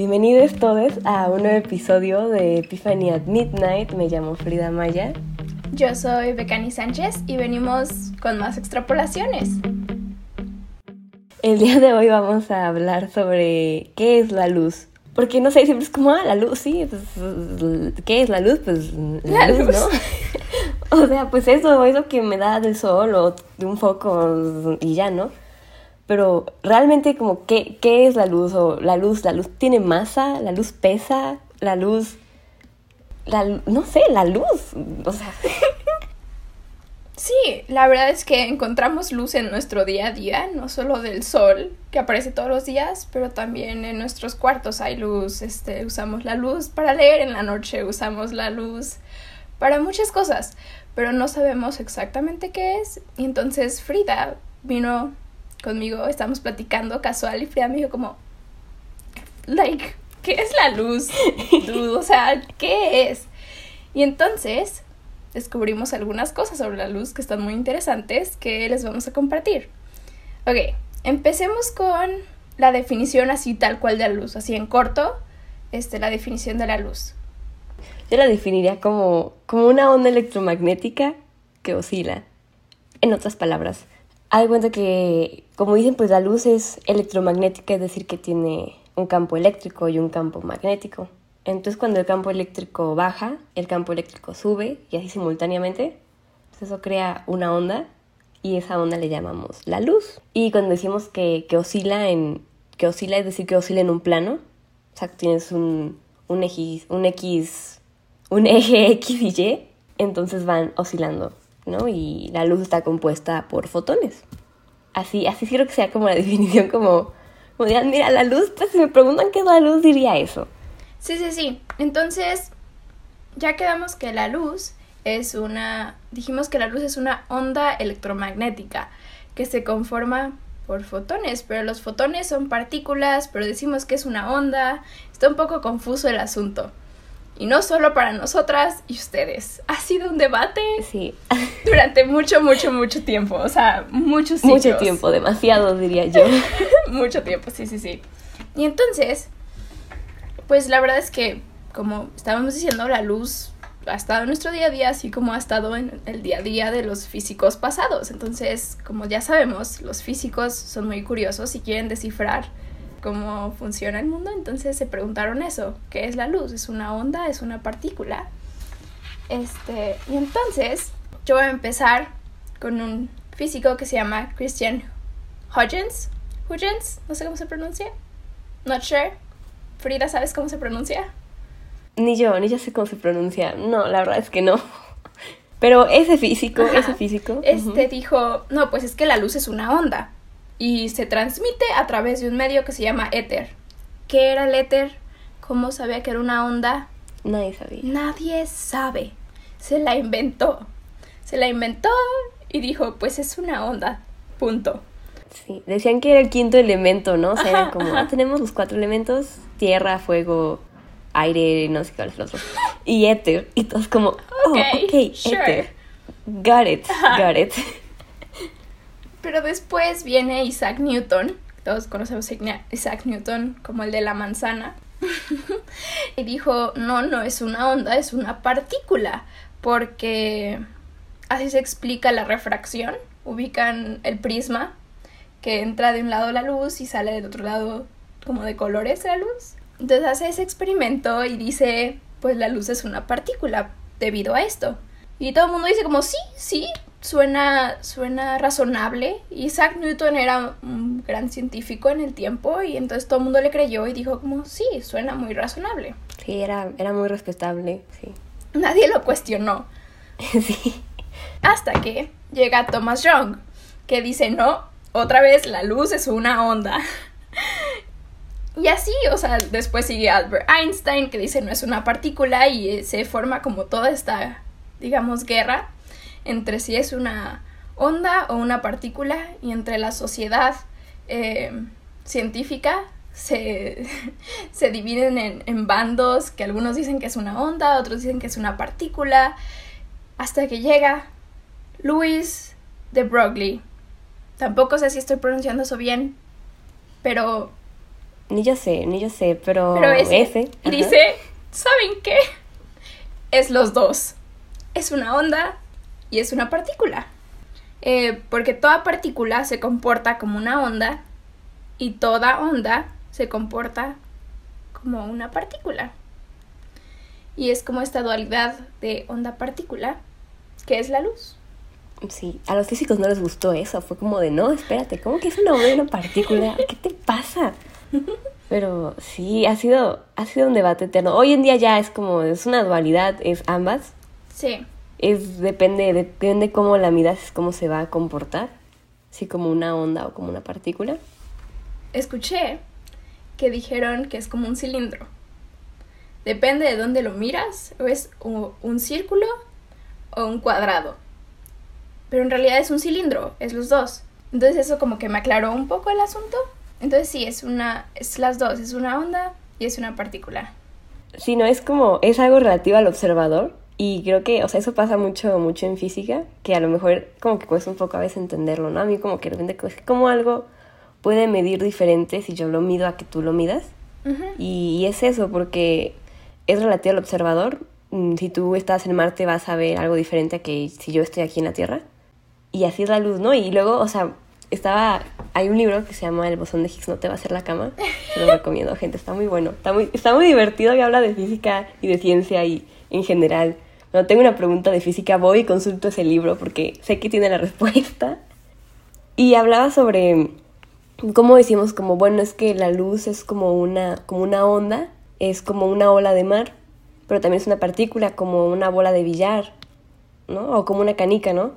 Bienvenidos todos a un nuevo episodio de Epiphany at Midnight. Me llamo Frida Maya. Yo soy Becani Sánchez y venimos con más extrapolaciones. El día de hoy vamos a hablar sobre qué es la luz. Porque no sé, siempre es como, ah, la luz, sí, pues, ¿qué es la luz? Pues la, luz, ¿no? o sea, pues eso, eso que me da del sol o de un foco y ya, ¿no? Pero realmente como ¿qué, qué es la luz o la luz la luz tiene masa la luz pesa la luz no sé la luz o sea. Sí la verdad es que encontramos luz en nuestro día a día no solo del sol que aparece todos los días pero también en nuestros cuartos hay luz este usamos la luz para leer en la noche usamos la luz para muchas cosas pero no sabemos exactamente qué es. Y entonces Frida vino conmigo, estábamos platicando casual y Frida me dijo como, like, ¿qué es la luz? O sea, ¿qué es? Y entonces descubrimos algunas cosas sobre la luz que están muy interesantes que les vamos a compartir. Ok, empecemos con la definición así tal cual de la luz, así en corto, este, la definición de la luz. Yo la definiría como, como una onda electromagnética que oscila. En otras palabras, hay cuenta que, como dicen, pues la luz es electromagnética, es decir, que tiene un campo eléctrico y un campo magnético. Entonces cuando el campo eléctrico baja, el campo eléctrico sube y así simultáneamente, pues eso crea una onda y esa onda le llamamos la luz. Y cuando decimos que, que oscila en que oscila es decir que oscila en un plano, o sea, tienes un, un, X, un X, un eje X y Y, entonces van oscilando ¿no? Y la luz está compuesta por fotones. Así, así quiero que sea como la definición, como, como mira, la luz, pues si me preguntan qué es la luz, diría eso. Sí, sí, sí. Entonces, ya quedamos que la luz es una, dijimos que la luz es una onda electromagnética que se conforma por fotones, pero los fotones son partículas, pero decimos que es una onda. Está un poco confuso el asunto. Y no solo para nosotras y ustedes. Ha sido un debate sí. durante mucho, mucho, mucho tiempo. O sea, muchos siglos. Mucho tiempo, demasiado diría yo. mucho tiempo, sí, sí, sí. Y entonces, pues la verdad es que, como estábamos diciendo, la luz ha estado en nuestro día a día, así como ha estado en el día a día de los físicos pasados. Entonces, como ya sabemos, los físicos son muy curiosos y quieren descifrar cómo funciona el mundo, entonces se preguntaron eso, ¿qué es la luz? ¿Es una onda? ¿Es una partícula? Este, y entonces yo voy a empezar con un físico que se llama Christian Huygens. Huygens, no sé cómo se pronuncia. Not sure. Frida, ¿sabes cómo se pronuncia? Ni yo, ni yo sé cómo se pronuncia. No, la verdad es que no. Pero ese físico, ese físico. Este dijo, no, pues es que la luz es una onda y se transmite a través de un medio que se llama éter. ¿Qué era el éter? ¿Cómo sabía que era una onda? Nadie sabía. Nadie sabe. Se la inventó. Se la inventó y dijo, pues es una onda. Punto. Sí, decían que era el quinto elemento, ¿no? O sea, era como, ah, tenemos los cuatro elementos, tierra, fuego, aire, no sé cuál es el otro. Y éter. Y todos como, oh, ok, éter. Got it, got it. Pero después viene Isaac Newton, todos conocemos Isaac Newton como el de la manzana, y dijo, no, no es una onda, es una partícula, porque así se explica la refracción, ubican el prisma que entra de un lado la luz y sale del otro lado como de colores la luz. Entonces hace ese experimento y dice, pues la luz es una partícula debido a esto. Y todo el mundo dice como, sí, sí, suena, suena razonable. Isaac Newton era un gran científico en el tiempo y entonces todo el mundo le creyó y dijo como, sí, suena muy razonable. Sí, era, era muy respetable, sí. Nadie lo cuestionó. sí. Hasta que llega Thomas Young, que dice, no, otra vez la luz es una onda. Y así, o sea, después sigue Albert Einstein, que dice no es una partícula y se forma como toda esta, digamos, guerra entre si es una onda o una partícula y entre la sociedad eh, científica se, se dividen en, en, bandos que algunos dicen que es una onda, otros dicen que es una partícula, hasta que llega Louis de Broglie. Tampoco sé si estoy pronunciando eso bien, pero Ni yo sé, ni yo sé, pero, Pero ese, ese, y ajá. dice, ¿saben qué? Es los dos. Es una onda y es una partícula. Eh, porque toda partícula se comporta como una onda y toda onda se comporta como una partícula. Y es como esta dualidad de onda-partícula, que es la luz. Sí, a los físicos no les gustó eso, fue como de, no, espérate, ¿cómo que es una onda y una partícula? ¿Qué te pasa? Pero sí, ha sido, ha sido un debate eterno. Hoy en día ya es como, es una dualidad, es ambas. Sí. Es, depende, depende cómo la miras, cómo se va a comportar. Si como una onda o como una partícula. Escuché que dijeron que es como un cilindro. Depende de dónde lo miras, o es un círculo o un cuadrado. Pero en realidad es un cilindro, es los dos. Entonces eso como que me aclaró un poco el asunto. Entonces sí, es una, es las dos, es una onda y es una partícula. Sí, no, es como, es algo relativo al observador. Y creo que, o sea, eso pasa mucho, mucho en física, que a lo mejor como que cuesta un poco a veces entenderlo, ¿no? A mí como que de repente, es como algo puede medir diferente si yo lo mido a que tú lo midas. Y es eso, porque es relativo al observador. Mm, Si tú estás en Marte vas a ver algo diferente a que si yo estoy aquí en la Tierra. Y así es la luz, ¿no? Y luego, o sea, estaba... Hay un libro que se llama El bosón de Higgs no te va a hacer la cama. Se lo recomiendo, gente. Está muy bueno. Está muy, está muy divertido y habla de física y de ciencia y en general. Cuando tengo una pregunta de física voy y consulto ese libro porque sé que tiene la respuesta. Y hablaba sobre cómo decimos como, bueno, es que la luz es como una, como una onda, es como una ola de mar, pero también es una partícula, como una bola de billar, ¿no? O como una canica, ¿no?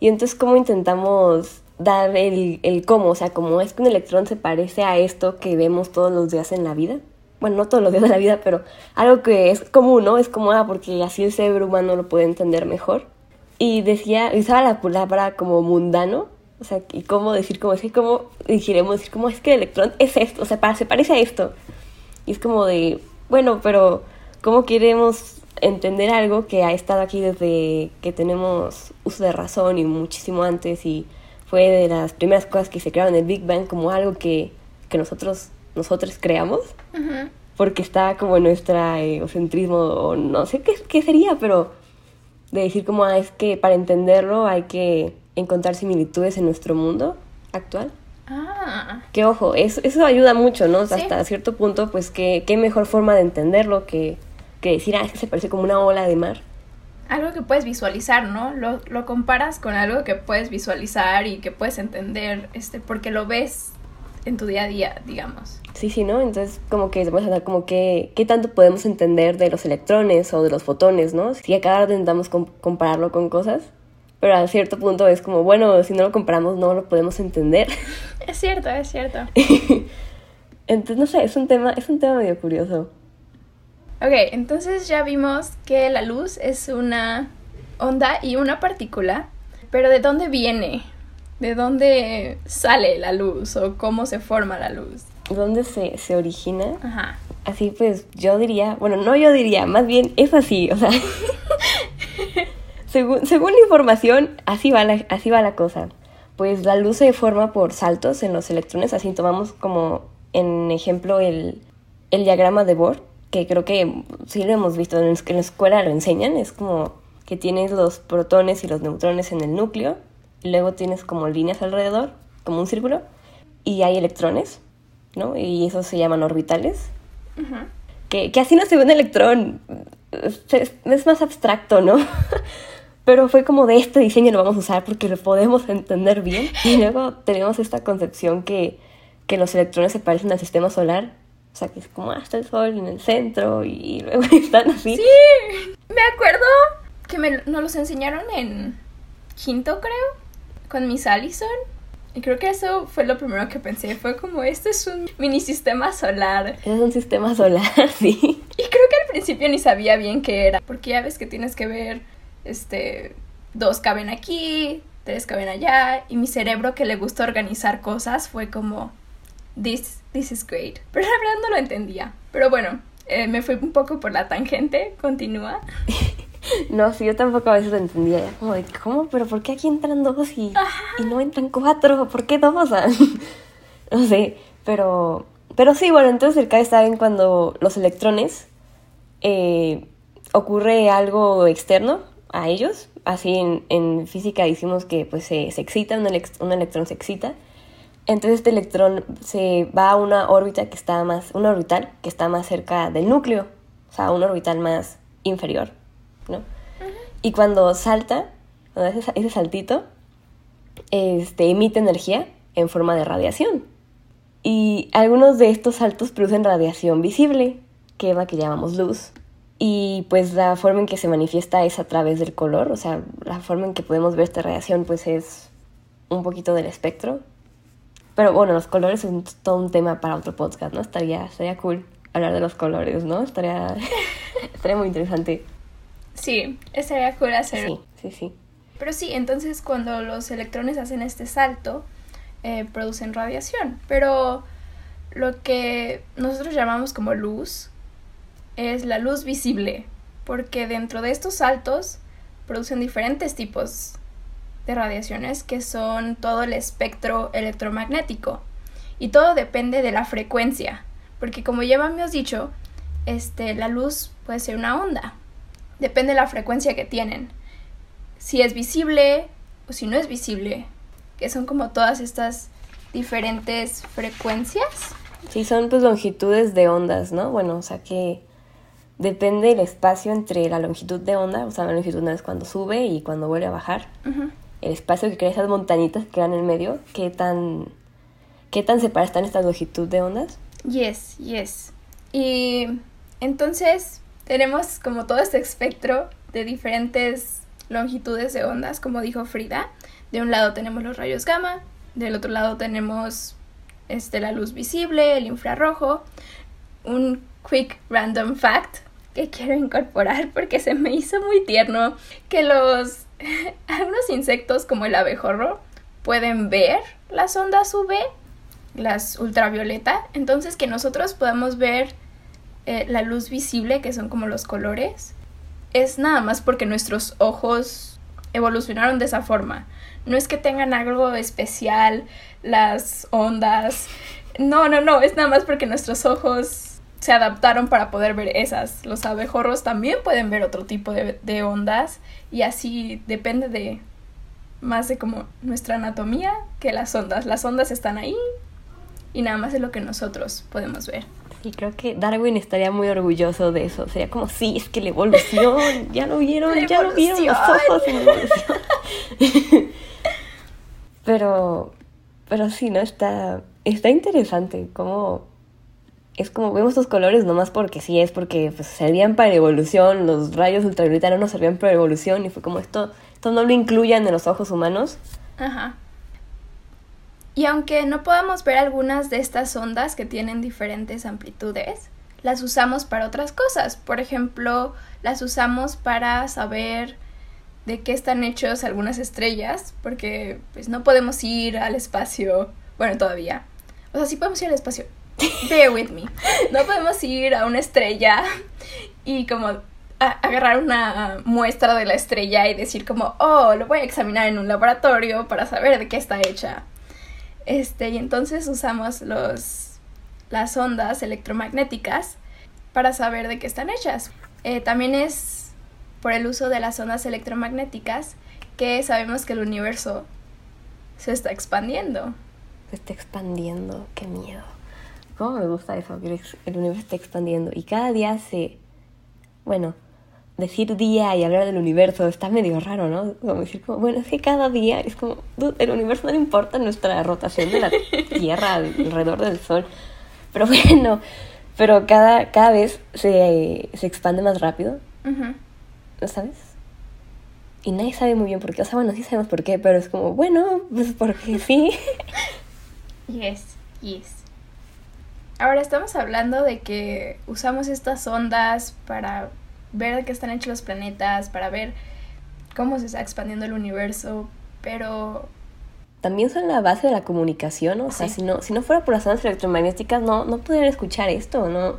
Y entonces, ¿cómo intentamos dar el, el cómo? O sea, como es que un electrón se parece a esto que vemos todos los días en la vida. Bueno, no todos los días de la vida, pero algo que es común, ¿no? Es como, ah, porque así el cerebro humano lo puede entender mejor. Y decía, usaba la palabra como mundano, o sea, y cómo decir, como es que, cómo dijéramos, decir, como es que el electrón es esto, o sea, pa- se parece a esto. Y es como de, bueno, pero ¿cómo queremos entender algo que ha estado aquí desde que tenemos uso de razón y muchísimo antes y fue de las primeras cosas que se crearon en el Big Bang como algo que, que nosotros, nosotros creamos? Porque está como nuestra egocentrismo o no sé qué, qué sería, pero de decir como ah, es que para entenderlo hay que encontrar similitudes en nuestro mundo actual. Ah, Que ojo, eso, eso ayuda mucho, ¿no? O sea, Sí. Hasta cierto punto, pues qué, qué mejor forma de entenderlo que, que decir, ah, es que se parece como una ola de mar. algo que puedes visualizar, ¿no? Lo, lo comparas con algo que puedes visualizar y que puedes entender, este, porque lo ves en tu día a día, digamos. Sí, sí, ¿no? Entonces, como que vamos a dar como que, qué tanto podemos entender de los electrones o de los fotones, ¿no? Si a cada rato intentamos com- compararlo con cosas, pero a cierto punto es como, bueno, si no lo comparamos no lo podemos entender. Es cierto, es cierto. Entonces, no sé, es un tema, es un tema medio curioso. Ok, entonces ya vimos que la luz es una onda y una partícula, pero ¿de dónde viene? ¿De dónde sale la luz o cómo se forma la luz? ¿Dónde se, se origina? Ajá. Así pues, yo diría, bueno, no yo diría, más bien es así, o sea, según, según la información, así va la, así va la cosa. Pues la luz se forma por saltos en los electrones, así tomamos como en ejemplo el, el diagrama de Bohr, que creo que sí lo hemos visto, en, en la escuela lo enseñan, es como que tienes los protones y los neutrones en el núcleo, luego tienes como líneas alrededor, como un círculo, y hay electrones, ¿no? Y esos se llaman orbitales que, que así no se ve un electrón. Es, es- es más abstracto, ¿no? Pero fue como de este diseño lo vamos a usar porque lo podemos entender bien. Y luego tenemos esta concepción que, que los electrones se parecen al sistema solar. O sea, que es como hasta el sol en el centro y luego están así. Sí, me acuerdo que me, nos los enseñaron en quinto, creo, con Miss Allison. Y creo que eso fue lo primero que pensé. Fue como, este es un mini sistema solar. Es un sistema solar, sí. Y creo que al principio ni sabía bien qué era. Porque ya ves que tienes que ver, este, dos caben aquí, tres caben allá. Y mi cerebro que le gusta organizar cosas fue como, this, this is great. Pero la verdad no lo entendía. Pero bueno, eh, me fui un poco por la tangente. Continúa. No, sí, yo tampoco a veces lo entendía. Como de, ¿cómo? ¿Pero por qué aquí entran dos y, no entran cuatro? ¿Por qué dos? O sea, no sé, pero, pero sí, bueno, entonces el K está en cuando los electrones eh, ocurre algo externo a ellos. Así en, física decimos que pues se, se excita, un, un electrón se excita. Entonces este electrón se va a una órbita que está más, una orbital que está más cerca del núcleo, o sea, una orbital más inferior, Y cuando salta, ese saltito, este, emite energía en forma de radiación. Y algunos de estos saltos producen radiación visible, que es la que llamamos luz. Y pues la forma en que se manifiesta es a través del color, o sea, la forma en que podemos ver esta radiación pues es un poquito del espectro. Pero bueno, los colores son todo un tema para otro podcast, ¿no? Estaría, estaría cool hablar de los colores, ¿no? Estaría, estaría muy interesante. Sí, estaría cool hacer. Sí, sí, sí. Pero sí, entonces cuando los electrones hacen este salto, eh, producen radiación. Pero lo que nosotros llamamos como luz es la luz visible, porque dentro de estos saltos producen diferentes tipos de radiaciones que son todo el espectro electromagnético. Y todo depende de la frecuencia, porque como ya habíamos dicho, este, la luz puede ser una onda. Depende de la frecuencia que tienen si es visible o si no es visible, que son como todas estas diferentes frecuencias. Sí, son pues longitudes de ondas, ¿no? Bueno, o sea que depende el espacio entre la longitud de onda, o sea, la longitud no es cuando sube y cuando vuelve a bajar. El espacio que crea esas montañitas que quedan en el medio, ¿qué tan, qué tan separadas están estas longitud de ondas? Yes, yes. Y entonces tenemos como todo este espectro de diferentes longitudes de ondas, como dijo Frida. De un lado tenemos los rayos gamma, del otro lado tenemos este, la luz visible, el infrarrojo. Un quick random fact que quiero incorporar porque se me hizo muy tierno que los algunos insectos como el abejorro pueden ver las ondas UV, las ultravioleta, entonces que nosotros podamos ver eh, la luz visible, que son como los colores, es nada más porque nuestros ojos evolucionaron de esa forma. No es que tengan algo especial las ondas. No, no, no, es nada más porque nuestros ojos se adaptaron para poder ver esas. Los abejorros también pueden ver otro tipo de, de ondas y así depende de más de como nuestra anatomía que las ondas. Las ondas están ahí y nada más es lo que nosotros podemos ver. Sí, creo que Darwin estaría muy orgulloso de eso. Sería como, sí, es que la evolución, ya lo vieron, La ya lo vieron los ojos en la evolución. pero, pero sí, ¿no? Está, está interesante cómo es como vemos estos colores nomás porque sí, es porque pues, servían para evolución, los rayos ultravioleta no nos servían para evolución y fue como esto, esto no lo incluyan en los ojos humanos. Ajá. Y aunque no podamos ver algunas de estas ondas que tienen diferentes amplitudes, las usamos para otras cosas. Por ejemplo, las usamos para saber de qué están hechos algunas estrellas, porque pues no podemos ir al espacio, bueno, todavía. O sea, sí podemos ir al espacio. Bear with me. No podemos ir a una estrella y como agarrar una muestra de la estrella y decir como, oh, lo voy a examinar en un laboratorio para saber de qué está hecha. Este, y entonces usamos los, las ondas electromagnéticas para saber de qué están hechas. Eh, también es por el uso de las ondas electromagnéticas que sabemos que el universo se está expandiendo. Se está expandiendo, qué miedo. ¿Cómo me gusta eso? El universo está expandiendo y cada día se... Bueno, decir día y hablar del universo está medio raro, ¿no? Como decir, como, bueno, es que cada día es como, el universo no le importa nuestra rotación de la Tierra alrededor del Sol. Pero bueno, pero cada, cada vez se, se expande más rápido. ¿no sabes? Y nadie sabe muy bien por qué. O sea, bueno, sí sabemos por qué, pero es como, bueno, pues porque sí. Yes, yes. Ahora estamos hablando de que usamos estas ondas para ver de qué están hechos los planetas, para ver cómo se está expandiendo el universo, pero también son la base de la comunicación, ¿no? o sea, si no, si no fuera por las ondas electromagnéticas, no, no podrían escuchar esto, no,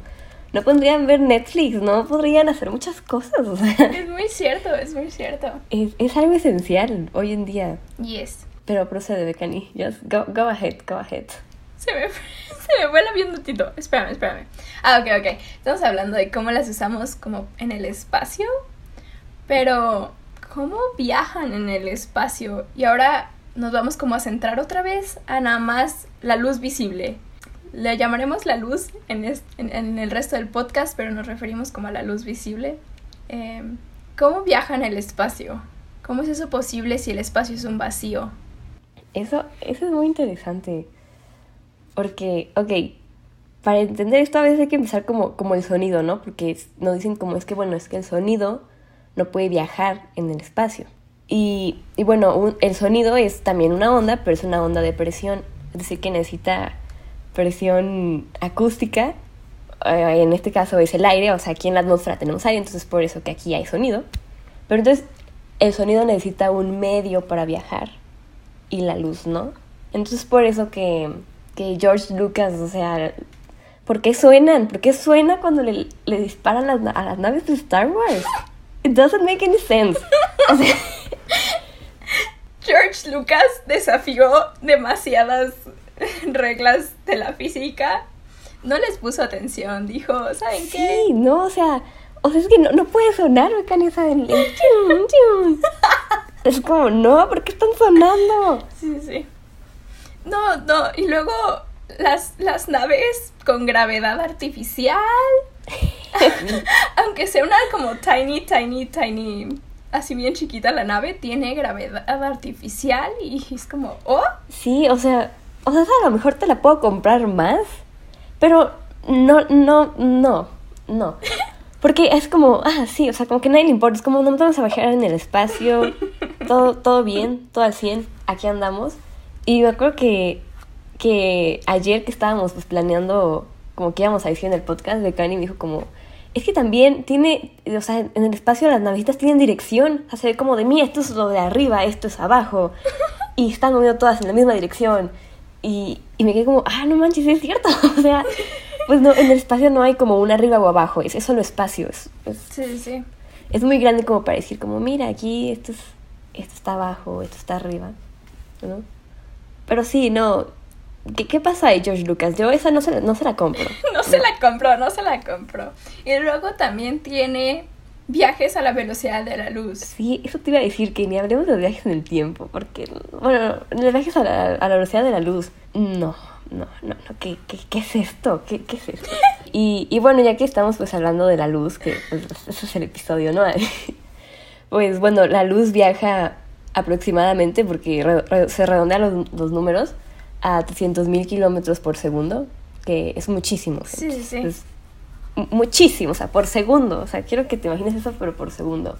no podrían ver Netflix, no podrían hacer muchas cosas, o sea, es muy cierto, es muy cierto. es, es algo esencial hoy en día. Yes. Pero procede, Becani, just go, go ahead, go ahead. Se me, fue, Se me vuela bien Tito. Espérame, espérame. Ah, ok, ok. Estamos hablando de cómo las usamos como en el espacio. Pero, ¿cómo viajan en el espacio? Y ahora nos vamos como a centrar otra vez a nada más la luz visible. Le llamaremos la luz en, en, el resto del podcast, pero nos referimos como a la luz visible. Em, ¿Cómo viaja en el espacio? ¿Cómo es eso posible si el espacio es un vacío? Eso, eso es muy interesante. Porque, ok, para entender esto a veces hay que empezar como, como el sonido, ¿no? Porque nos dicen como es que, bueno, es que el sonido no puede viajar en el espacio. Y, y bueno, el sonido es también una onda, pero es una onda de presión. Es decir, que necesita presión acústica. Eh, en este caso es el aire, o sea, aquí en la atmósfera tenemos aire, entonces por eso que aquí hay sonido. Pero entonces el sonido necesita un medio para viajar y la luz, ¿no? Entonces por eso que, que George Lucas, o sea, ¿por qué suenan? ¿Por qué suena cuando le, le disparan a las naves de Star Wars? It doesn't make any sense. George Lucas desafió demasiadas reglas de la física. No les puso atención, dijo, ¿saben qué? Sí, no, o sea, o sea, es que no, no puede sonar mecanizada en Es como, no, ¿por qué están sonando? Sí, sí. No, no, y luego las, las naves con gravedad artificial. Aunque sea una como tiny, tiny, tiny, así bien chiquita la nave, tiene gravedad artificial y es como, oh. Sí, o sea, o sea, a lo mejor te la puedo comprar más, pero no, no, no, no. Porque es como, ah, sí, o sea, como que nadie le importa, es como, no vamos a bajar en el espacio, todo, todo bien, todo al 100, aquí andamos. Y me acuerdo que, que ayer que estábamos pues, planeando como que íbamos a decir en el podcast de Kanye, me dijo como, es que también tiene, o sea, en el espacio las navecitas tienen dirección, o sea, se ve como de mí, esto es lo de arriba, esto es abajo, y están moviendo todas en la misma dirección. Y, y me quedé como, ah, no manches, es cierto, o sea, pues no, en el espacio no hay como un arriba o abajo, es, solo espacio. Es, sí, sí. Es muy grande como para decir, como, mira, aquí esto, es, esto está abajo, esto está arriba, ¿no? Pero sí, no. ¿Qué, qué pasa ahí, George Lucas? Yo esa no se, no se la compro. no se la compro, no se la compro. Y luego también tiene viajes a la velocidad de la luz. Sí, eso te iba a decir, que ni hablemos de viajes en el tiempo, porque, bueno, los viajes a la, a la velocidad de la luz, no no, no, no, ¿qué, qué, es esto? ¿Qué, qué es esto? Y, y, bueno, ya que estamos pues hablando de la luz, que pues, ese es el episodio, ¿no? pues bueno, la luz viaja aproximadamente, porque se redondean los, los números, a 300.000 kilómetros por segundo, que es muchísimo. Sí, sí. Es muchísimo, o sea, por segundo. O sea, quiero que te imagines eso, pero por segundo.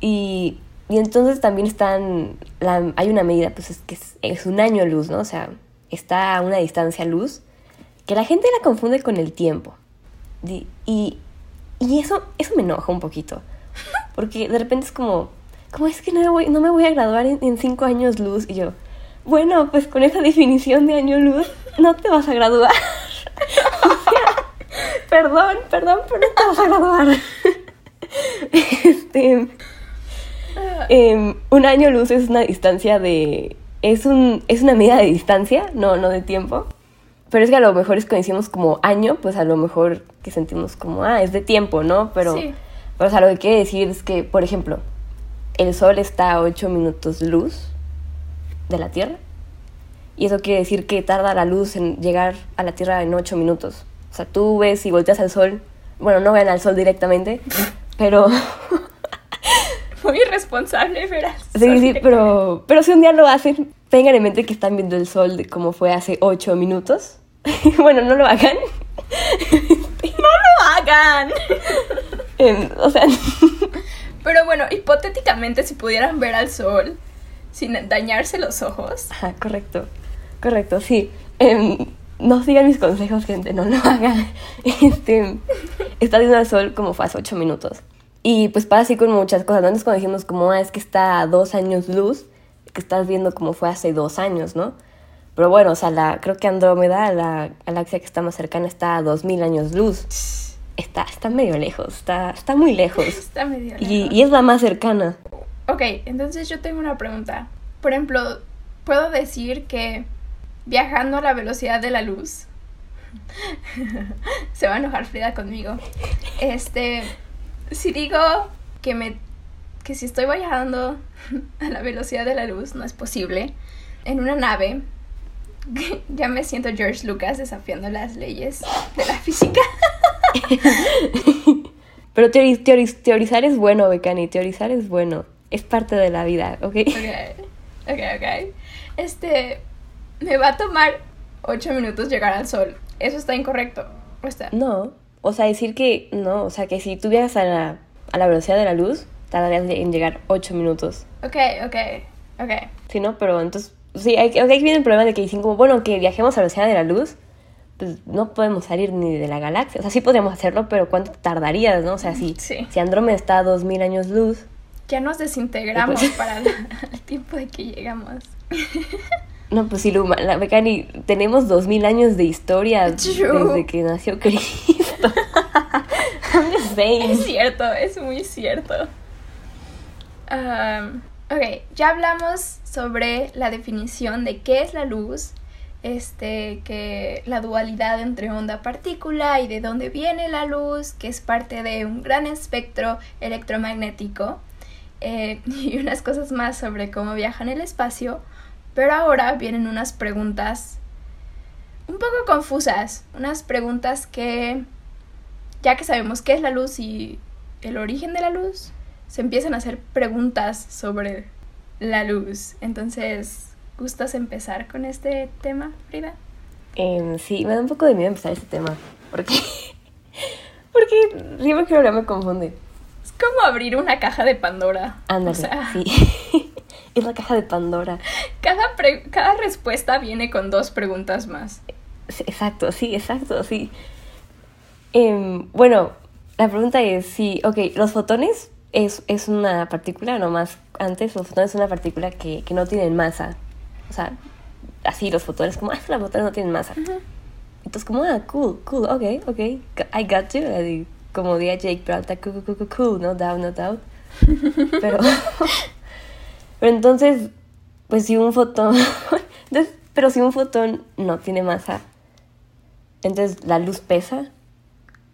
Y, y entonces también están, la, hay una medida, pues es que es, es un año luz, ¿no? O sea, está a una distancia luz, que la gente la confunde con el tiempo. Y, y, eso, eso me enoja un poquito. Porque de repente es como, como es que no me voy, no me voy a graduar en, cinco años luz. Y yo, bueno, pues con esa definición de año luz, no te vas a graduar. perdón, perdón, pero no te vas a graduar. este, em, un año luz es una distancia de es, un, es una medida de distancia, no, no de tiempo. Pero es que a lo mejor es que decimos como año, pues a lo mejor que sentimos como, ah, es de tiempo, ¿no? Pero, pero o sea, lo que quiere decir es que, por ejemplo, el Sol está a 8 minutos luz de la Tierra. Y eso quiere decir que tarda la luz en llegar a la Tierra en 8 minutos. O sea, tú ves y volteas al Sol. Bueno, no ven al Sol directamente, pero muy irresponsable verás. Sí, sí, pero, pero si un día lo hacen, tengan en mente que están viendo el sol de como fue hace ocho minutos. bueno, no lo hagan. ¡No lo hagan! o sea... pero bueno, hipotéticamente si pudieran ver al sol sin dañarse los ojos. Ajá, correcto. Correcto, sí. Em, no sigan mis consejos, gente, no lo hagan. Este, está viendo al sol como fue hace ocho minutos. Y pues pasa así con muchas cosas. Antes cuando dijimos como, ah, es que está a dos años luz, que estás viendo como fue hace dos años, ¿no? Pero bueno, o sea, la, creo que Andrómeda, la galaxia que está más cercana, está a dos mil años luz. Está, está medio lejos, está, está muy lejos. Está medio lejos. Y, y es la más cercana. Ok, entonces yo tengo una pregunta. Por ejemplo, ¿puedo decir que viajando a la velocidad de la luz Se va a enojar Frida conmigo. Este, si digo que me que si estoy viajando a la velocidad de la luz no es posible en una nave ya me siento George Lucas desafiando las leyes de la física. Pero teorizar es bueno, Becani, teorizar es bueno. Es parte de la vida, ¿ok? Ok, ok, ok. Este, me va a tomar ocho minutos llegar al sol. ¿Eso está incorrecto? ¿O está? No, o sea, decir que no, o sea, que si tú viajas a la, a la velocidad de la luz, tardarías en llegar ocho minutos. Ok, ok, ok. Sí, ¿no? Pero entonces, sí, hay, aquí viene el problema de que dicen como, bueno, que viajemos a la velocidad de la luz, pues no podemos salir ni de la galaxia. O sea, sí podríamos hacerlo, pero ¿cuánto tardarías, no? O sea, si, si Andrómeda está a 2000 años luz. Ya nos desintegramos pues para el, tiempo de que llegamos. No, pues sí, Luma, la Becani, tenemos 2000 años de historia desde que nació Cristo. es cierto, es muy cierto. Um, ok, ya hablamos sobre la definición de qué es la luz este, que la dualidad entre onda-partícula y de dónde viene la luz, que es parte de un gran espectro electromagnético, eh, y unas cosas más sobre cómo viaja en el espacio, pero ahora vienen unas preguntas un poco confusas, unas preguntas que, ya que sabemos qué es la luz y el origen de la luz, se empiezan a hacer preguntas sobre la luz. Entonces, ¿Gustas empezar con este tema, Frida? Em, sí, me da un poco de miedo empezar este tema. Porque. porque siempre que lo me confunde. Es como abrir una caja de Pandora. Ándale, sí. es la caja de Pandora. Cada, cada respuesta viene con dos preguntas más. exacto, sí, exacto, sí. Em, bueno, la pregunta es si, ok, los fotones es, es una partícula, nomás antes, los fotones son una partícula que, que no tienen masa. O sea, así los fotones, como, ah, las fotones no tienen masa. Entonces, como, ah, cool, cool, ok, ok, I got you. como diría Jake Peralta, cool, cool, cool, cool, no doubt, no doubt. Pero, pero entonces, pues si un fotón, entonces, pero si un fotón no tiene masa, entonces la luz pesa,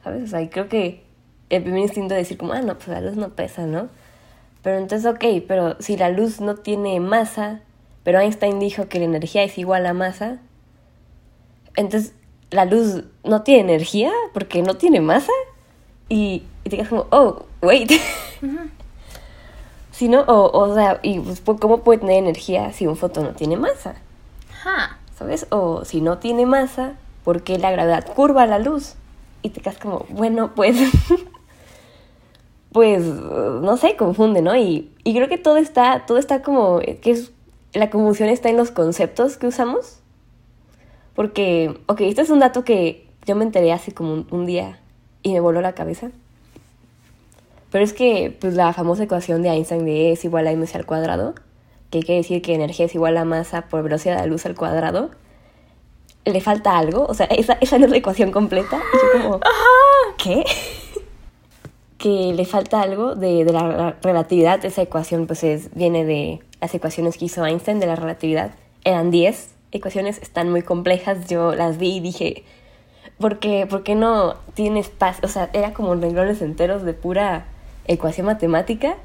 ¿sabes? O sea, creo que el primer instinto es decir como, ah, no, pues la luz no pesa, ¿no? Pero entonces, ok, pero si la luz no tiene masa, pero Einstein dijo que la energía es igual a masa. Entonces, la luz no tiene energía porque no tiene masa. Y, te quedas como, oh, wait. si no, o, o sea, y pues, ¿cómo puede tener energía si un fotón no tiene masa? ¿Sabes? O si no tiene masa, ¿por qué la gravedad curva la luz? Y te quedas como, bueno, pues. pues, no sé, confunde, ¿no? Y, y creo que todo está, todo está como, que es la confusión está en los conceptos que usamos. Porque, ok, este es un dato que yo me enteré hace como un, día y me voló la cabeza. Pero es que, pues, la famosa ecuación de Einstein de E es igual a mc al cuadrado, que quiere decir que energía es igual a masa por velocidad de la luz al cuadrado, le falta algo. O sea, esa, esa no es la ecuación completa. Y yo como, ¿qué? Que le falta algo de, de la relatividad. Esa ecuación, pues, es, viene de las ecuaciones que hizo Einstein de la relatividad. Eran 10 ecuaciones, están muy complejas. Yo las vi y dije, ¿por qué, ¿por qué no tiene espacio? O sea, era como renglones enteros de pura ecuación matemática.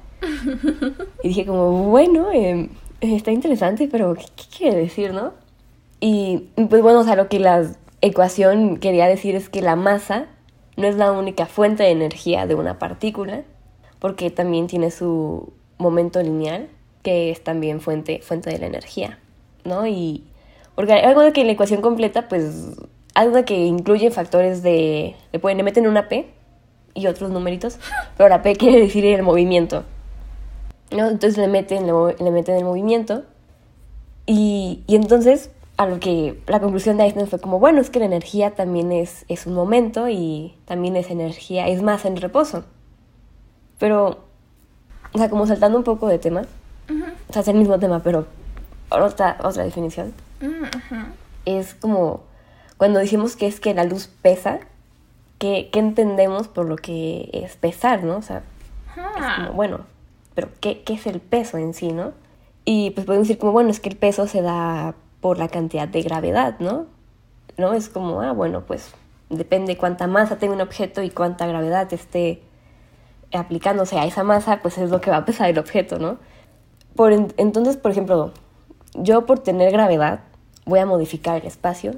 Y dije como, bueno, em, está interesante, pero ¿qué, quiere decir, no? Y pues bueno, o sea, lo que la ecuación quería decir es que la masa no es la única fuente de energía de una partícula, porque también tiene su momento lineal que es también fuente, fuente de la energía, ¿no? Y porque algo de que en la ecuación completa, pues, algo que incluye factores de, le pueden, le meten una P y otros numeritos, pero la P quiere decir el movimiento, ¿no? Entonces le meten, le, meten el movimiento y, y entonces a lo que la conclusión de Einstein fue como, bueno, es que la energía también es, es un momento y también es energía, es más en reposo. Pero, o sea, como saltando un poco de tema, o sea, es el mismo tema, pero otra, otra definición. Es como cuando decimos que es que la luz pesa, ¿qué, entendemos por lo que es pesar, no? O sea, es como, bueno, pero ¿qué, ¿qué es el peso en sí, no? Y pues podemos decir como, bueno, es que el peso se da por la cantidad de gravedad, ¿no? ¿no? Es como, ah, bueno, pues depende cuánta masa tenga un objeto y cuánta gravedad esté aplicándose a esa masa, pues es lo que va a pesar el objeto, ¿no? Por entonces, por ejemplo, yo por tener gravedad voy a modificar el espacio.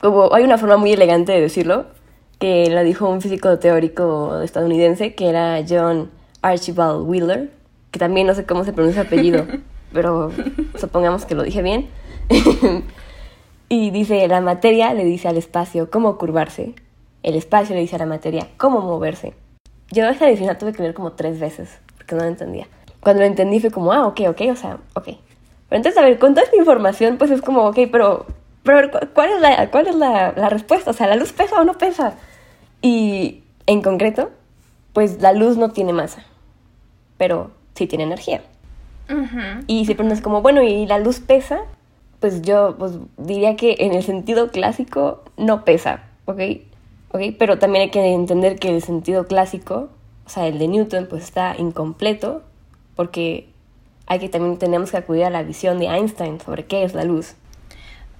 Como hay una forma muy elegante de decirlo, que la dijo un físico teórico estadounidense, que era John Archibald Wheeler, que también no sé cómo se pronuncia el apellido, pero supongamos que lo dije bien. y dice, la materia le dice al espacio cómo curvarse, el espacio le dice a la materia cómo moverse. Yo esta definición la tuve que leer como tres veces, porque no la entendía. Cuando lo entendí fue como, ah, ok, ok, o sea, ok. Pero entonces, a ver, con toda esta información, pues es como, ok, pero, pero ¿cuál es, la, cuál es la, la respuesta? O sea, ¿la luz pesa o no pesa? Y en concreto, pues la luz no tiene masa, pero sí tiene energía. Y si preguntas como, bueno, ¿y la luz pesa? Pues yo pues, diría que en el sentido clásico no pesa, ¿ok? ¿ok? Pero también hay que entender que el sentido clásico, o sea, el de Newton, pues está incompleto porque hay que también tenemos que acudir a la visión de Einstein sobre qué es la luz.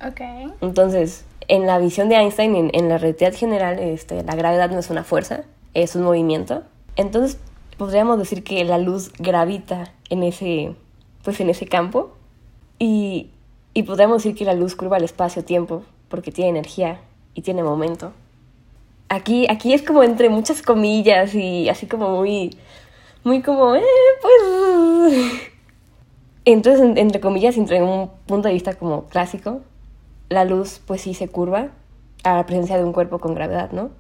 Ok. Entonces, en la visión de Einstein, en, en la realidad general, este, la gravedad no es una fuerza, es un movimiento. Entonces, podríamos decir que la luz gravita en ese, pues en ese campo y, y podríamos decir que la luz curva el espacio-tiempo porque tiene energía y tiene momento. Aquí, aquí es como entre muchas comillas y así como muy, muy como, eh, pues... Entonces, entre comillas, entre un punto de vista como clásico, la luz pues sí se curva a la presencia de un cuerpo con gravedad, ¿no?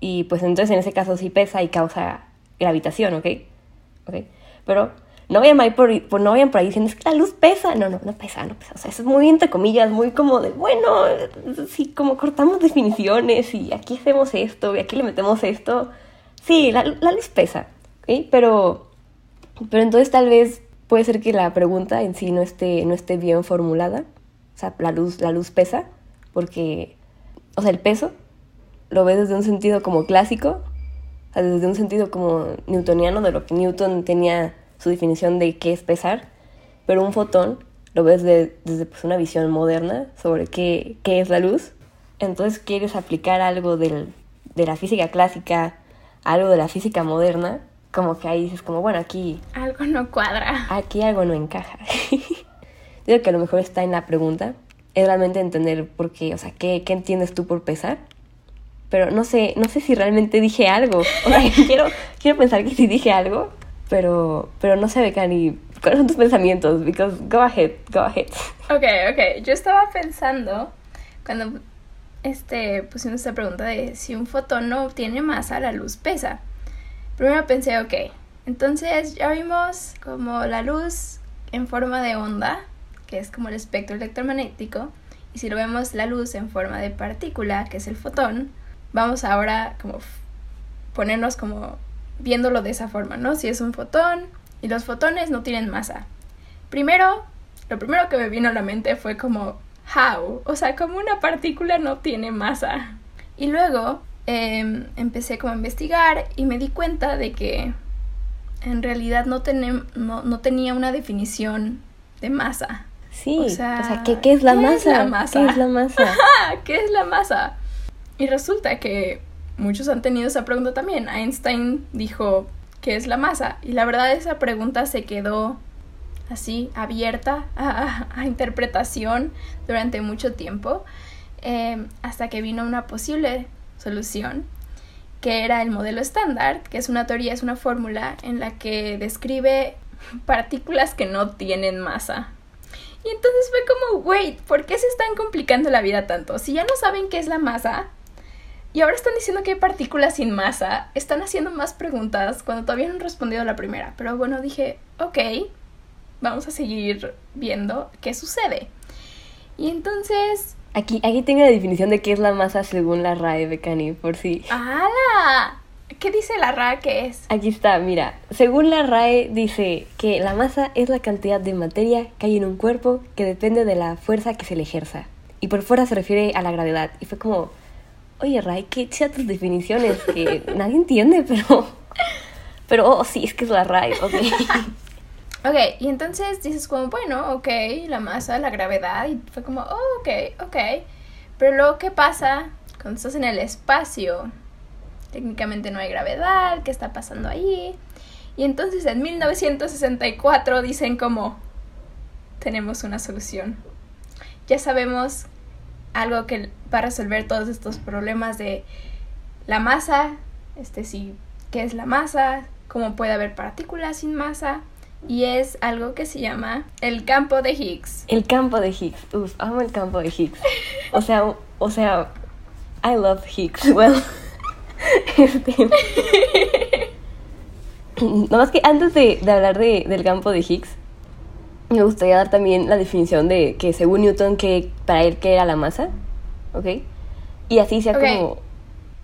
Y pues entonces en ese caso sí pesa y causa gravitación, ¿ok? ¿Ok? Pero no vayan, por, por, no vayan por ahí diciendo, es que la luz pesa. No, no, no pesa, no pesa. O sea, eso es muy entre comillas, muy como de, bueno, sí, como cortamos definiciones y aquí hacemos esto y aquí le metemos esto. Sí, la, luz pesa, ¿ok? Pero, pero entonces tal vez puede ser que la pregunta en sí no esté, no esté bien formulada. O sea, la luz, la luz pesa, porque, o sea, el peso lo ves desde un sentido como clásico, desde un sentido como newtoniano, de lo que Newton tenía su definición de qué es pesar, pero un fotón lo ves desde pues, una visión moderna sobre qué, qué, es la luz. Entonces quieres aplicar algo del, de la física clásica, algo de la física moderna, como que ahí dices como, bueno, aquí... Algo no cuadra. Aquí algo no encaja. Digo que a lo mejor está en la pregunta, es realmente entender por qué, o sea, qué, qué entiendes tú por pesar pero no sé, no sé si realmente dije algo. O sea, quiero, quiero pensar que sí dije algo, pero, pero no sé, Becani, ¿cuáles son tus pensamientos? Because go ahead, go ahead. Ok, ok. Yo estaba pensando cuando este, pusimos esta pregunta de si un fotón no tiene masa, la luz pesa. Primero pensé, ok, entonces ya vimos como la luz en forma de onda, que es como el espectro electromagnético, y si lo vemos la luz en forma de partícula, que es el fotón, vamos ahora como ponernos como viéndolo de esa forma, ¿no? Si es un fotón y los fotones no tienen masa. Primero, lo primero que me vino a la mente fue como, how? O sea, como una partícula no tiene masa. Y luego em, empecé como a investigar y me di cuenta de que en realidad no, no, no tenía una definición de masa. Sí, o sea, ¿qué, ¿qué, es la masa? Es la masa? ¿Qué es la masa? ¿Qué es la masa? Y resulta que muchos han tenido esa pregunta también. Einstein dijo, ¿qué es la masa? Y la verdad esa pregunta se quedó así, abierta a, interpretación durante mucho tiempo, em, hasta que vino una posible solución, que era el modelo estándar, que es una teoría, es una fórmula en la que describe partículas que no tienen masa. Y entonces fue como, wait, ¿por qué se están complicando la vida tanto? Si ya no saben qué es la masa, y ahora están diciendo que hay partículas sin masa. Están haciendo más preguntas cuando todavía no han respondido a la primera. Pero bueno, dije, ok, vamos a seguir viendo qué sucede. Y entonces... Aquí, aquí tengo la definición de qué es la masa según la RAE, Becani, por si... ¡Hala! ¿Qué dice la RAE que es? Aquí está, mira. Según la RAE dice que la masa es la cantidad de materia que hay en un cuerpo que depende de la fuerza que se le ejerza. Y por fuera se refiere a la gravedad. Y fue como, Oye, Ray, qué chidas tus definiciones que nadie entiende, pero. Pero, oh, sí, es que es la Ray, ok. ok, y entonces dices como, bueno, ok, la masa, la gravedad, y fue como, oh, ok, ok. Pero luego, ¿qué pasa cuando estás en el espacio? Técnicamente no hay gravedad, ¿qué está pasando ahí? Y entonces en 1964 dicen como, tenemos una solución. Ya sabemos algo que va a resolver todos estos problemas de la masa, este sí, qué es la masa, cómo puede haber partículas sin masa, y es algo que se llama el campo de Higgs. El campo de Higgs. Uf, amo el campo de Higgs. O sea, o sea, I love Higgs. Well, este, más que antes de, de hablar de, del campo de Higgs, me gustaría dar también la definición de que según Newton, que para él, ¿qué era la masa? ¿Ok? Y así sea como...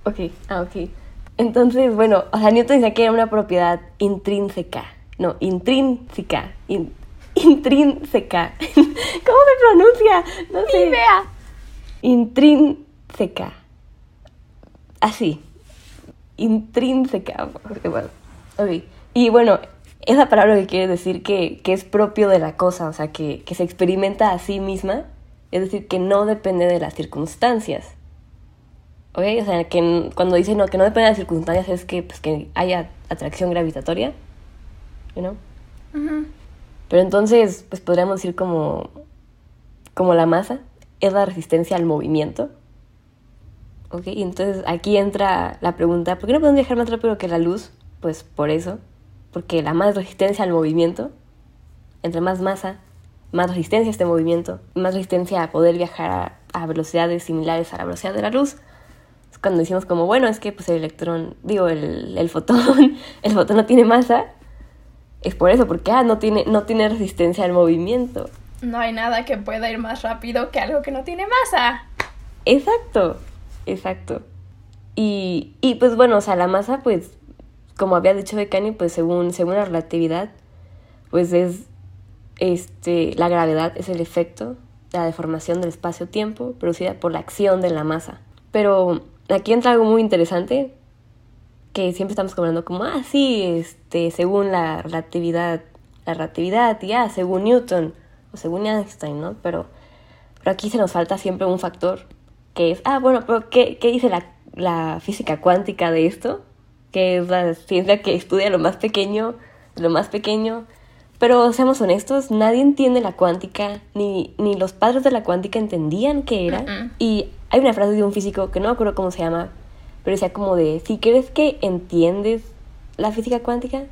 Ok, ah, ok. Entonces, bueno, o sea, Newton decía que era una propiedad intrínseca. No, intrínseca. in- intrínseca. ¿Cómo se pronuncia? No sé. Vea. Intrínseca. Así. Intrínseca. Ok, bueno. Ok. Y bueno, esa palabra que quiere decir que, que es propio de la cosa, o sea, que, que se experimenta a sí misma, es decir, que no depende de las circunstancias. ¿Ok? O sea, que cuando dice no, que no depende de las circunstancias es que, pues, que haya atracción gravitatoria, you know? Pero entonces, pues podríamos decir como, como la masa es la resistencia al movimiento. ¿Ok? Y entonces aquí entra la pregunta, ¿por qué no podemos viajar más rápido que la luz? Pues por eso, porque la más resistencia al movimiento, entre más masa, más resistencia a este movimiento, más resistencia a poder viajar a, a velocidades similares a la velocidad de la luz. Es cuando decimos como, bueno, es que pues el electrón, digo, el, el fotón, el fotón no tiene masa, es por eso, porque ah, no tiene, no tiene resistencia al movimiento. No hay nada que pueda ir más rápido que algo que no tiene masa. Exacto, exacto. Y, y pues bueno, o sea, la masa, pues, como había dicho Becani, pues según, según la relatividad, pues es, este, la gravedad es el efecto de la deformación del espacio-tiempo producida por la acción de la masa. Pero aquí entra algo muy interesante, que siempre estamos cobrando como, ah, sí, este, según la relatividad, la relatividad, y ah, según Newton, o según Einstein, ¿no? Pero, pero aquí se nos falta siempre un factor, que es, ah, bueno, pero ¿qué, qué dice la, la física cuántica de esto? Que es la ciencia que estudia lo más pequeño, lo más pequeño. Pero seamos honestos, nadie entiende la cuántica, ni, ni los padres de la cuántica entendían qué era. Mm-mm. Y hay una frase de un físico que no me acuerdo cómo se llama, pero decía como de, si crees que entiendes la física cuántica,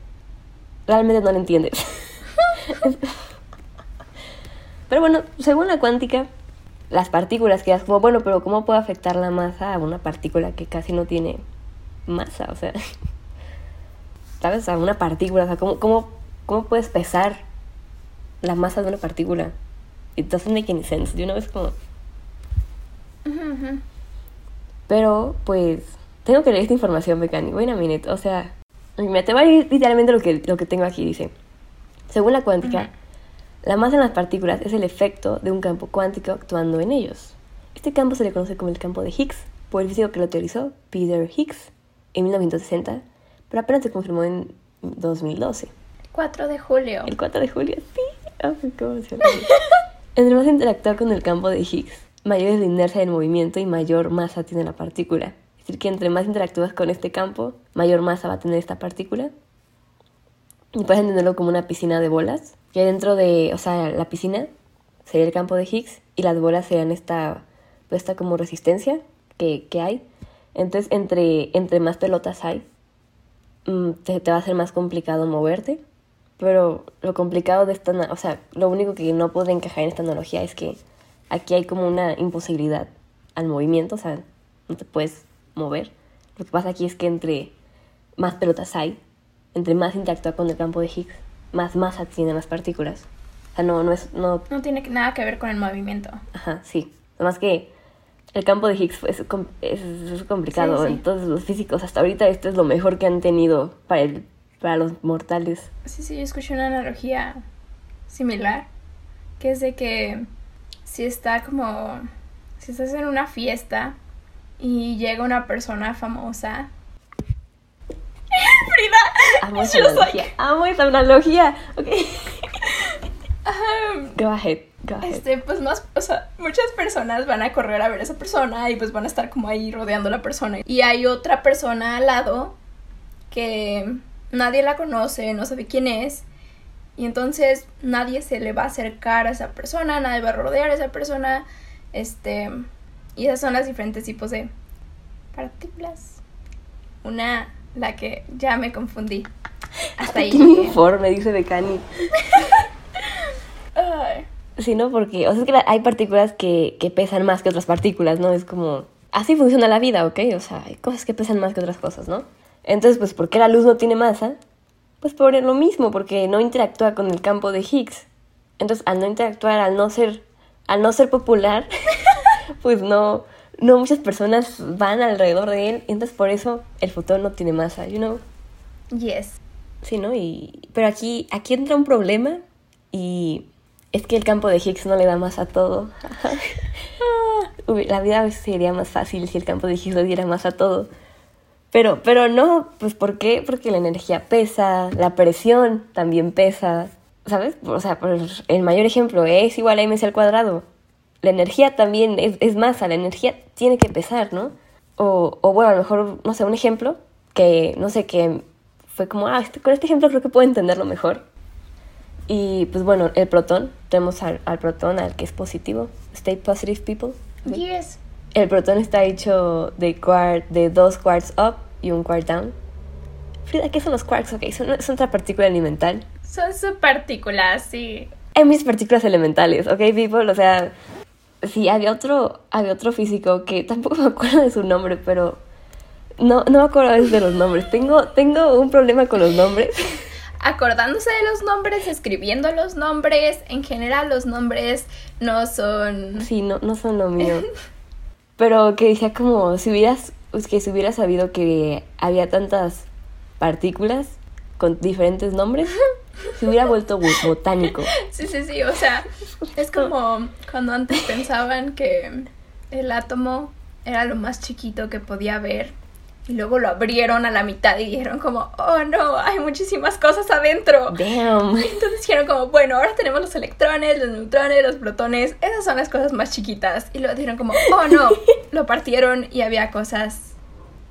realmente no la entiendes. pero bueno, según la cuántica, las partículas quedas como, bueno, pero ¿cómo puede afectar la masa a una partícula que casi no tiene masa? O sea, ¿sabes? A una partícula, o sea, ¿cómo, cómo, cómo puedes pesar la masa de una partícula? It doesn't make any sense. De una vez como... Pero, pues, tengo que leer esta información, Becani. Wait a minute. O sea, me te a leer literalmente lo que, lo que tengo aquí. Dice, según la cuántica, la masa en las partículas es el efecto de un campo cuántico actuando en ellos. Este campo se le conoce como el campo de Higgs, por el físico que lo teorizó, Peter Higgs, en 1960, pero apenas se confirmó en 2012. 4 de julio. El 4 de julio, sí. Ah, pues, qué emocionante. Entre más interactúa con el campo de Higgs, mayor es la inercia del movimiento y mayor masa tiene la partícula. Es decir, que entre más interactúas con este campo, mayor masa va a tener esta partícula. Y puedes entenderlo como una piscina de bolas, que dentro de, o sea, la piscina sería el campo de Higgs y las bolas serían esta, pues esta como resistencia que, que hay. Entonces, entre, entre más pelotas hay, mm, te, te va a ser más complicado moverte. Pero lo complicado de esta, o sea, lo único que no puede encajar en esta analogía es que aquí hay como una imposibilidad al movimiento, o sea, no te puedes mover. Lo que pasa aquí es que entre más pelotas hay, entre más interactúa con el campo de Higgs, más masa tiene las partículas. O sea, no, no es, no, No tiene nada que ver con el movimiento. Ajá, sí. Además que el campo de Higgs es, com- es, es complicado. Sí, sí. Entonces los físicos hasta ahorita esto es lo mejor que han tenido para, el, para los mortales. Sí, sí, yo escuché una analogía similar, que es de que si está como, si estás en una fiesta y llega una persona famosa. Frida, Amo esa analogía. like, Amo esa analogía. Ok. um, Go ahead. Este, pues más, o sea, muchas personas van a correr a ver a esa persona y pues van a estar como ahí rodeando a la persona. Y hay otra persona al lado que nadie la conoce, no sabe quién es. Y entonces nadie se le va a acercar a esa persona, nadie va a rodear a esa persona. Este, y esas son las diferentes tipos de partículas. Una, la que ya me confundí. Hasta ahí. Llegué. informe, dice Becani. Ay. Sí, ¿no? Porque, o sea, es que hay partículas que, que pesan más que otras partículas, ¿no? Es como, así funciona la vida, ¿ok? O sea, hay cosas que pesan más que otras cosas, ¿no? Entonces, pues, ¿por qué la luz no tiene masa? Pues por lo mismo, porque no interactúa con el campo de Higgs. Entonces, al no interactuar, al no ser, al no ser popular, pues no, no muchas personas van alrededor de él. Entonces, por eso el fotón no tiene masa, you know? Yes. Sí, ¿no? Y, pero aquí, aquí entra un problema y es que el campo de Higgs no le da más a todo. La vida a veces sería más fácil si el campo de Higgs le diera más a todo. Pero, pero no, pues ¿por qué? Porque la energía pesa, la presión también pesa, ¿sabes? O sea, el mayor ejemplo es igual a mc al cuadrado. La energía también es, es masa, la energía tiene que pesar, ¿no? O, o bueno, a lo mejor, no sé, un ejemplo que, no sé, que fue como, ah, este- con este ejemplo creo que puedo entenderlo mejor. Y pues bueno, el protón, tenemos al, al protón, al que es positivo, stay positive people. Yes. El protón está hecho de, quar- de dos quarks up y un quark down. Frida, ¿qué son los quarks? Ok, son, es otra partícula elemental. Son sus partículas, sí. Hay mis partículas elementales, ¿ok, people? O sea, sí, había otro, había otro físico que tampoco me acuerdo de su nombre, pero no, no me acuerdo de los nombres. Tengo, tengo un problema con los nombres. Acordándose de los nombres, escribiendo los nombres, en general los nombres no son... Sí, no, no son lo mío. Pero que decía como, si hubieras, que si hubieras sabido que había tantas partículas con diferentes nombres, se hubiera vuelto bo- botánico. Sí, sí, sí, o sea, es como cuando antes pensaban que el átomo era lo más chiquito que podía haber y luego lo abrieron a la mitad y dijeron como, oh no, hay muchísimas cosas adentro. Damn. Entonces dijeron como, bueno, ahora tenemos los electrones, los neutrones, los protones, esas son las cosas más chiquitas. Y luego dijeron como, oh no, lo partieron y había cosas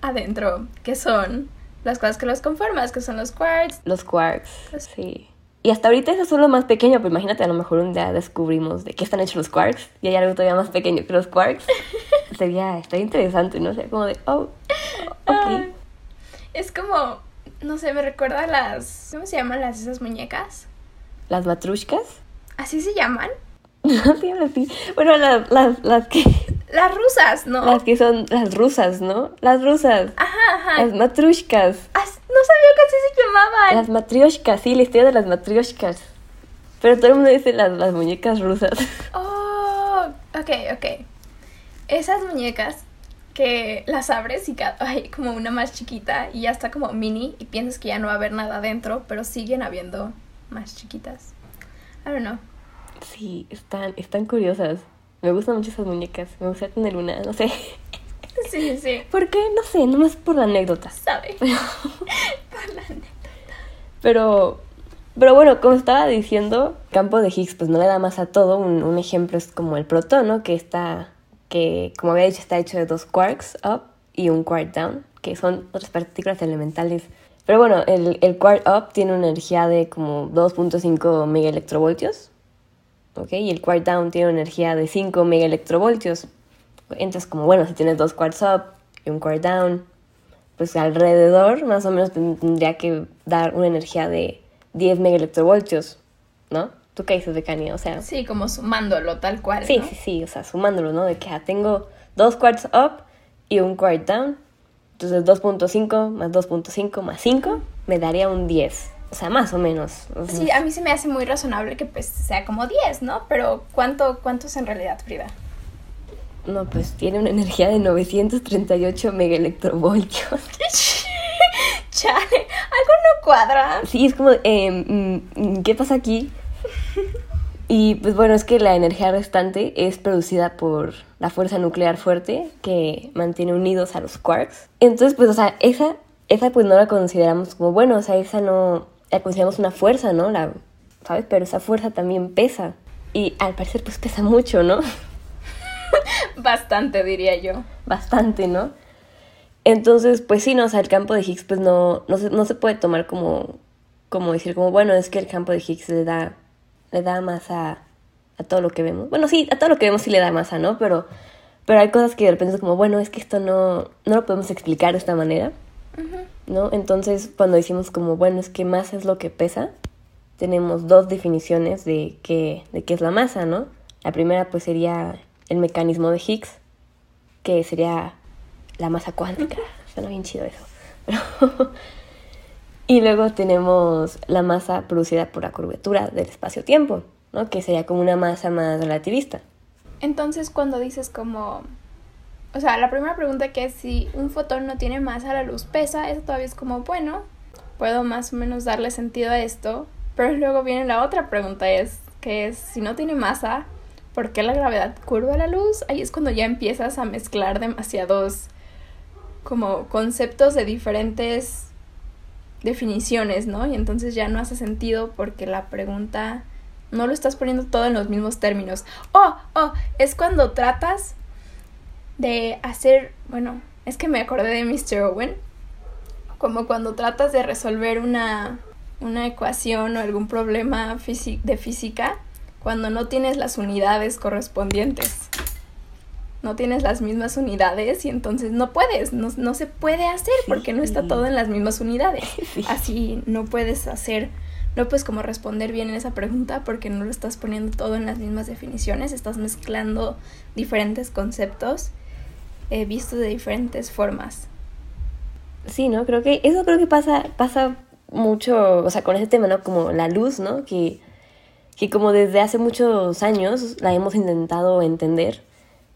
adentro, que son las cosas que los conforman, que son los quarks. Los quarks, sí. Y hasta ahorita eso es lo más pequeño, pero imagínate, a lo mejor un día descubrimos de qué están hechos los quarks y hay algo todavía más pequeño que los quarks. Sería, estaría interesante, ¿no? Sería como de, oh, ok. Ay, Es como, no sé, me recuerda a las, ¿cómo se llaman las esas muñecas? Las matrushkas. ¿Así se llaman? No se llaman así. Bueno, las, las, las que... Las rusas, ¿no? Las que son las rusas, ¿no? Las rusas. Ajá, ajá. Las matrushkas. Ah, no sabía que Las matrioshkas, sí, la historia de las matrioshkas. Pero todo el mundo dice las, las muñecas rusas. Oh, ok, ok. Esas muñecas que las abres y hay como una más chiquita y ya está como mini y piensas que ya no va a haber nada adentro, pero siguen habiendo más chiquitas. I don't know. Sí, están, están curiosas. Me gustan mucho esas muñecas. Me gustaría tener una, no sé. Sí, sí. ¿Por qué? No sé, nomás por la anécdota. ¿Sabe? Por la neta. Pero, pero bueno, como estaba diciendo, campo de Higgs pues no le da más a todo. Un, ejemplo es como el protón, ¿no? Que está, que como había dicho, está hecho de dos quarks up y un quark down, que son otras partículas elementales. Pero bueno, el, el quark up tiene una energía de como 2.5 megaelectrovoltios, ¿ok? Y el quark down tiene una energía de 5 megaelectrovoltios. Entonces, como bueno, si tienes dos quarks up y un quark down, pues alrededor más o menos ten- tendría que dar una energía de 10 megaelectrovoltios, ¿no? ¿Tú qué dices de Kanye? O sea, Sí, como sumándolo tal cual. sí, ¿no? sí, sí, o sea, sumándolo, ¿no? De que ah, tengo dos quarks up y un quart down, entonces 2.5 más 2.5 más 5 me daría un 10, o sea, más o menos. Sí, a mí se me hace muy razonable que pues sea como 10, ¿no? Pero ¿cuánto, cuánto es en realidad, Frida? No, pues tiene una energía de 938 megaelectrovoltios. Chale, algo no cuadra. Sí, es como, eh, mm, mm, ¿qué pasa aquí? Y pues bueno, es que la energía restante es producida por la fuerza nuclear fuerte que mantiene unidos a los quarks. Entonces, pues, o sea, esa, esa pues no la consideramos como, bueno, o sea, esa no, la consideramos una fuerza, ¿no? La, ¿Sabes? Pero esa fuerza también pesa. Y al parecer pues pesa mucho, ¿no? Bastante, diría yo. Bastante, ¿no? Entonces, pues sí, no, o sea, el campo de Higgs pues no, no, se, no se puede tomar como, como decir, como, bueno, es que el campo de Higgs le da, le da masa a todo lo que vemos. Bueno, sí, a todo lo que vemos sí le da masa, ¿no? Pero, pero hay cosas que de repente es como, bueno, es que esto no, no lo podemos explicar de esta manera, ¿no? Entonces, cuando decimos como, bueno, es que masa es lo que pesa, tenemos dos definiciones de qué, de qué es la masa, ¿no? La primera pues sería el mecanismo de Higgs, que sería la masa cuántica. Suena bien chido eso. y luego tenemos la masa producida por la curvatura del espacio-tiempo, ¿no? Que sería como una masa más relativista. Entonces, cuando dices como... O sea, la primera pregunta que es si un fotón no tiene masa, la luz pesa, eso todavía es como, bueno, puedo más o menos darle sentido a esto. Pero luego viene la otra pregunta, es que es si no tiene masa, ¿por qué la gravedad curva la luz? Ahí es cuando ya empiezas a mezclar demasiados como conceptos de diferentes definiciones, ¿no? Y entonces ya no hace sentido porque la pregunta no lo estás poniendo todo en los mismos términos. Oh, oh, es cuando tratas de hacer, bueno, es que me acordé de Mr. Owen, como cuando tratas de resolver una, una ecuación o algún problema de física cuando no tienes las unidades correspondientes no tienes las mismas unidades y entonces no puedes, no, se puede hacer porque no está todo en las mismas unidades. Así no puedes hacer, no puedes como responder bien en esa pregunta porque no lo estás poniendo todo en las mismas definiciones, estás mezclando diferentes conceptos eh, vistos de diferentes formas. Sí, ¿no? Creo que eso creo que pasa, pasa mucho, o sea, con ese tema, ¿no? Como la luz, ¿no? Que, que como desde hace muchos años la hemos intentado entender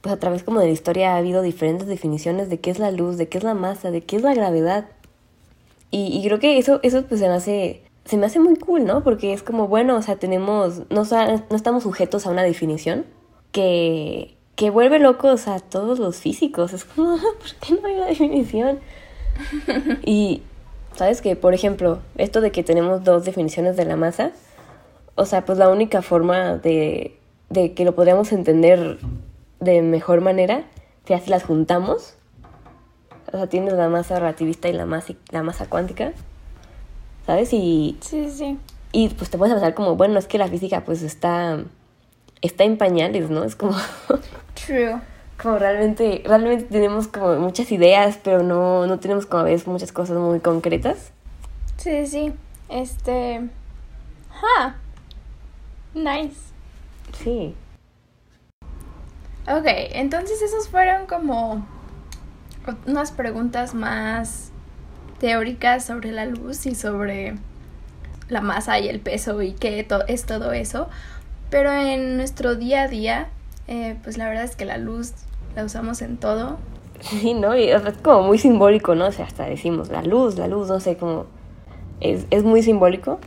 pues a través como de la historia ha habido diferentes definiciones de qué es la luz, de qué es la masa, de qué es la gravedad. Y, creo que eso, eso pues se me hace, se me hace muy cool, ¿no? Porque es como, bueno, o sea, tenemos, no, no estamos sujetos a una definición que, que vuelve locos a todos los físicos. Es como, ¿por qué no hay una definición? y, ¿sabes que Por ejemplo, esto de que tenemos dos definiciones de la masa, o sea, pues la única forma de, de que lo podríamos entender de mejor manera si así las juntamos. O sea, tienes la masa relativista y la masa, la masa cuántica. ¿Sabes? Y, sí, sí. Y pues te puedes pensar como, bueno, es que la física pues está, está en pañales, ¿no? Es como... True. Como realmente, realmente tenemos como muchas ideas, pero no, no tenemos como a veces muchas cosas muy concretas. Sí, sí. Este... Ha. Nice. Sí. Ok, entonces esas fueron como unas preguntas más teóricas sobre la luz y sobre la masa y el peso y qué es todo eso. Pero en nuestro día a día, eh, pues la verdad es que la luz la usamos en todo. Sí, ¿no? Y es como muy simbólico, ¿no? O sea, hasta decimos la luz, la luz, no sé, como... Es, es muy simbólico.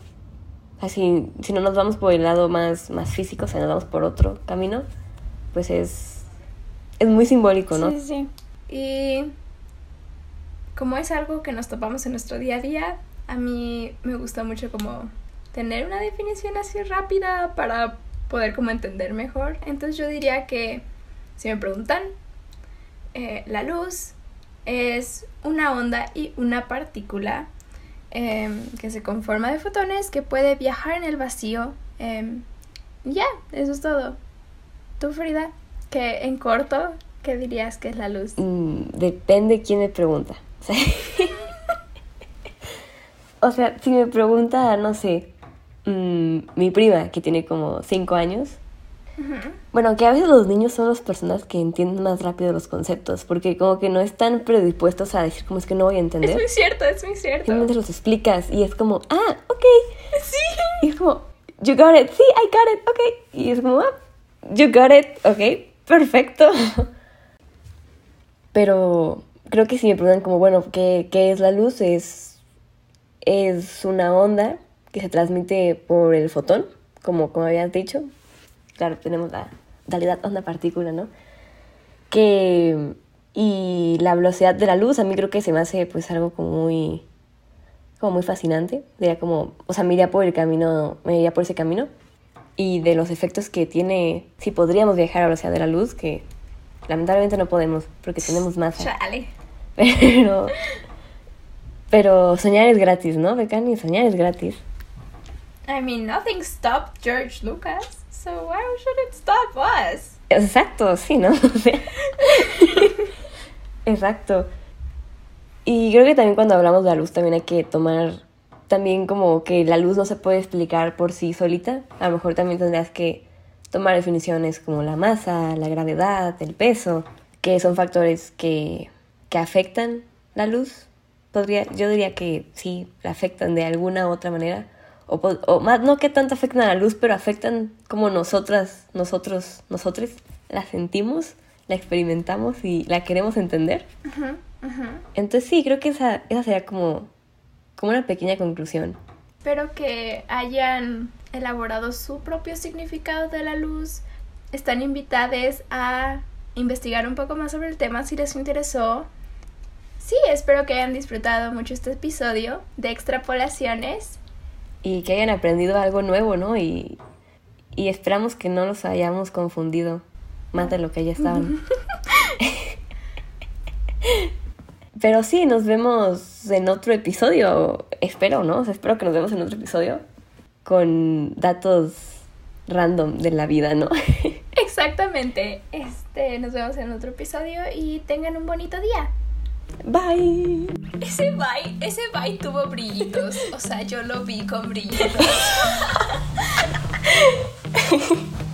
Así, si no nos vamos por el lado más, más físico, o sea, nos vamos por otro camino, pues es, es muy simbólico, ¿no? Sí, sí. Y como es algo que nos topamos en nuestro día a día, a mí me gusta mucho como tener una definición así rápida para poder como entender mejor. Entonces yo diría que si me preguntan, eh, la luz es una onda y una partícula em, que se conforma de fotones que puede viajar en el vacío. Em, ya, eso es todo. ¿Tú, Frida? Que en corto, ¿qué dirías que es la luz? Mm, depende quién me pregunta. O sea, si me pregunta, no sé, mm, mi prima, que tiene como cinco años. Bueno, que a veces los niños son las personas que entienden más rápido los conceptos, porque como que no están predispuestos a decir como es que no voy a entender. Es muy cierto, es muy cierto. Simplemente los explicas y es como, ah, ok. Sí. Y es como, you got it, sí, I got it, ok. Y es como, ah, you got it, ok perfecto. Pero creo que si me preguntan como, bueno, ¿qué, es la luz? Es, es una onda que se transmite por el fotón, como, como habías dicho. Claro, tenemos la dualidad onda-partícula, ¿no? Que... Y la velocidad de la luz a mí creo que se me hace pues algo como muy... como muy fascinante. Diría como... O sea, me iría por el camino... Me iría por ese camino. y de los efectos que tiene si podríamos viajar a la velocidad de la luz, que lamentablemente no podemos porque tenemos masa. Chale. Pero, pero soñar es gratis, ¿no, Becani? Soñar es gratis. I mean, nothing stopped George Lucas, so why should it stop us? Exacto, sí, ¿no? Exacto. Y creo que también cuando hablamos de la luz también hay que tomar también como que la luz no se puede explicar por sí solita. A lo mejor también tendrías que tomar definiciones como la masa, la gravedad, el peso, que son factores que, que afectan la luz. Podría, yo diría que sí, la afectan de alguna u otra manera. O, po- o más, no que tanto afectan a la luz, pero afectan como nosotras, nosotros, nosotros la sentimos, la experimentamos y la queremos entender. Entonces sí, creo que esa, esa sería como, como una pequeña conclusión. Espero que hayan elaborado su propio significado de la luz. Están invitadas a investigar un poco más sobre el tema si les interesó. Sí, espero que hayan disfrutado mucho este episodio de extrapolaciones. Y que hayan aprendido algo nuevo, ¿no? Y, y esperamos que no los hayamos confundido más de lo que ya estaban. Pero sí, nos vemos en otro episodio. Espero, ¿no? O sea, espero que nos vemos en otro episodio con datos random de la vida, ¿no? Exactamente. Este, nos vemos en otro episodio y tengan un bonito día. Bye. Ese bye, ese bye tuvo brillitos. O sea, yo lo vi con brillitos.